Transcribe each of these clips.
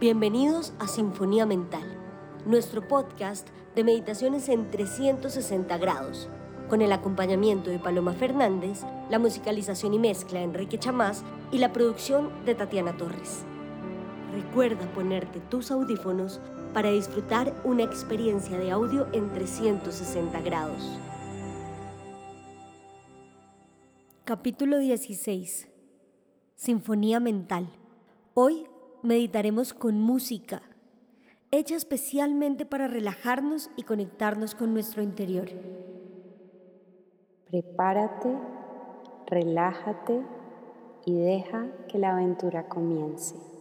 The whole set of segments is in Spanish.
Bienvenidos a Sinfonía Mental, nuestro podcast de meditaciones en 360 grados, con el acompañamiento de Paloma Fernández, la musicalización y mezcla de Enrique Chamás y la producción de Tatiana Torres. Recuerda ponerte tus audífonos para disfrutar una experiencia de audio en 360 grados. Capítulo 16. Sinfonía Mental. Hoy meditaremos con música, hecha especialmente para relajarnos y conectarnos con nuestro interior. Prepárate, relájate y deja que la aventura comience.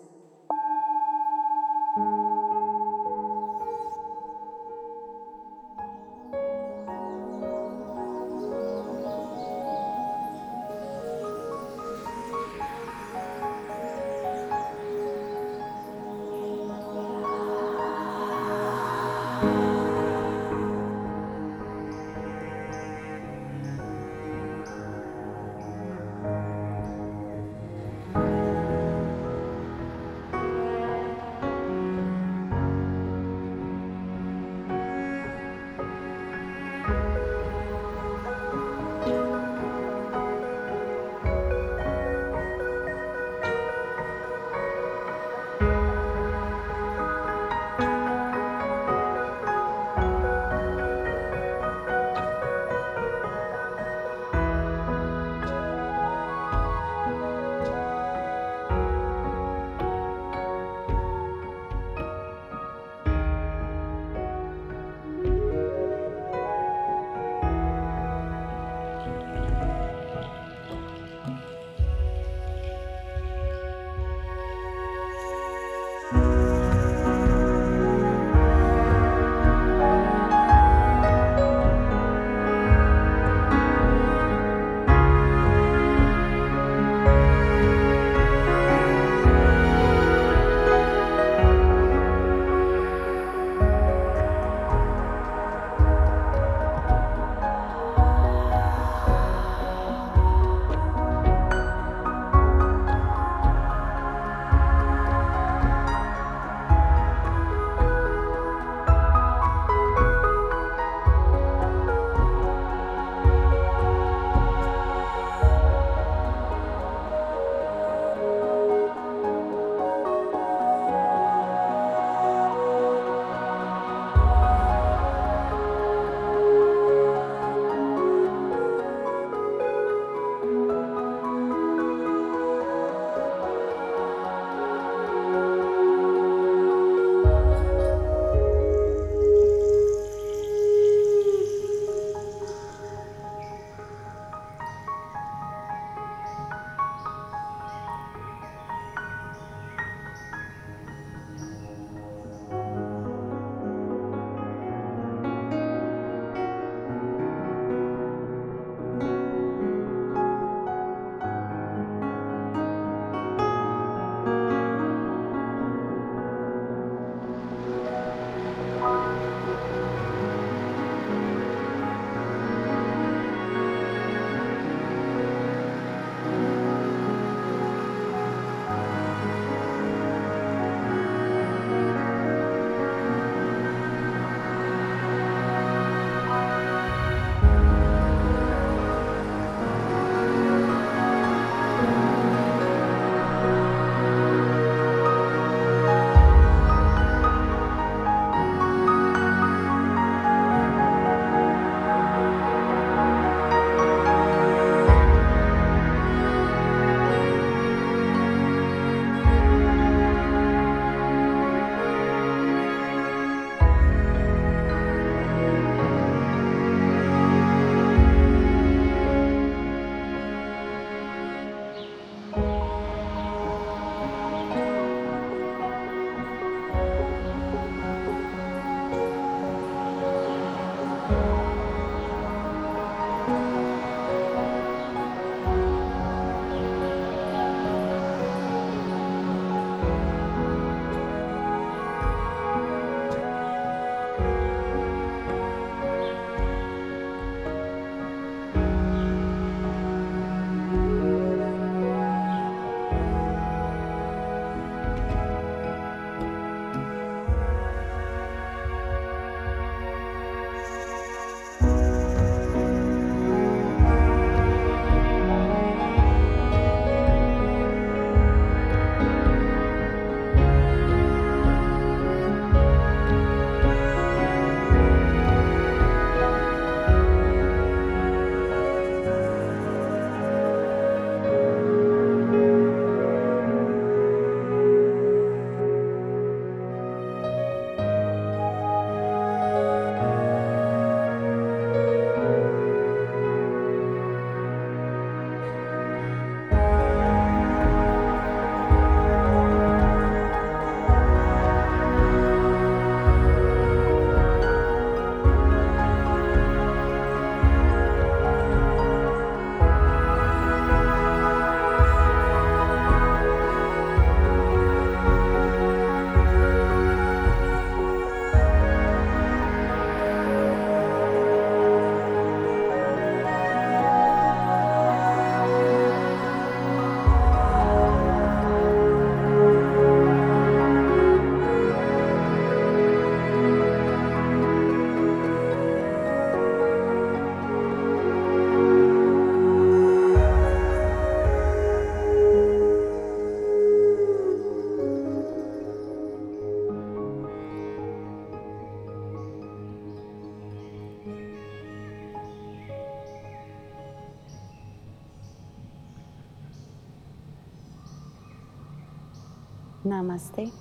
Namaste.